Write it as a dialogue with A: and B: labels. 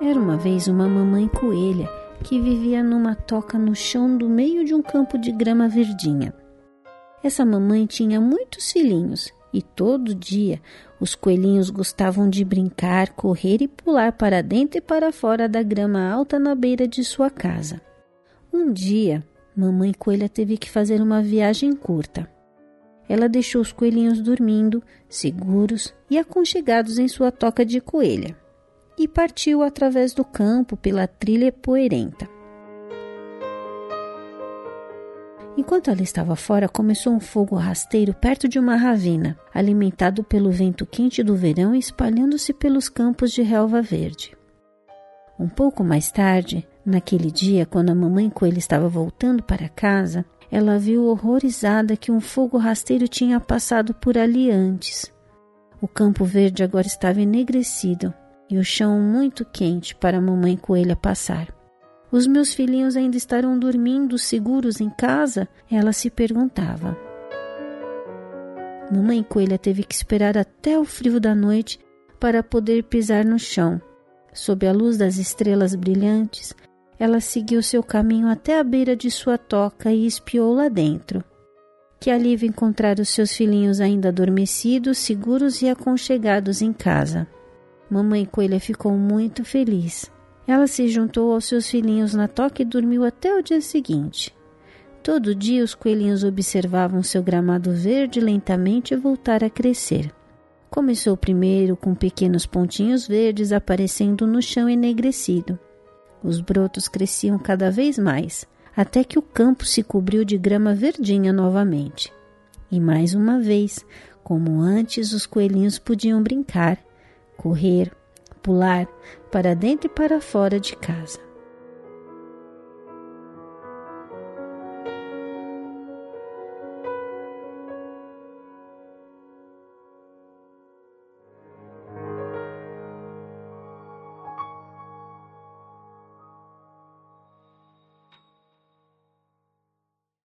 A: Era uma vez uma mamãe coelha que vivia numa toca no chão do meio de um campo de grama verdinha. Essa mamãe tinha muitos filhinhos e todo dia os coelhinhos gostavam de brincar, correr e pular para dentro e para fora da grama alta na beira de sua casa. Um dia, mamãe coelha teve que fazer uma viagem curta. Ela deixou os coelhinhos dormindo, seguros e aconchegados em sua toca de coelha, e partiu através do campo pela trilha poeirenta. Enquanto ela estava fora, começou um fogo rasteiro perto de uma ravina, alimentado pelo vento quente do verão e espalhando-se pelos campos de relva verde. Um pouco mais tarde, naquele dia, quando a mamãe coelha estava voltando para casa, ela viu horrorizada que um fogo rasteiro tinha passado por ali antes. O campo verde agora estava enegrecido e o chão muito quente para a mamãe coelha passar. Os meus filhinhos ainda estarão dormindo seguros em casa? Ela se perguntava. Mamãe Coelha teve que esperar até o frio da noite para poder pisar no chão. Sob a luz das estrelas brilhantes, ela seguiu seu caminho até a beira de sua toca e espiou lá dentro. Que alívio encontrar os seus filhinhos ainda adormecidos, seguros e aconchegados em casa. Mamãe Coelha ficou muito feliz. Ela se juntou aos seus filhinhos na toca e dormiu até o dia seguinte. Todo dia os coelhinhos observavam seu gramado verde lentamente voltar a crescer. Começou primeiro com pequenos pontinhos verdes aparecendo no chão enegrecido. Os brotos cresciam cada vez mais, até que o campo se cobriu de grama verdinha novamente. E mais uma vez, como antes, os coelhinhos podiam brincar, correr, pular para dentro e para fora de casa.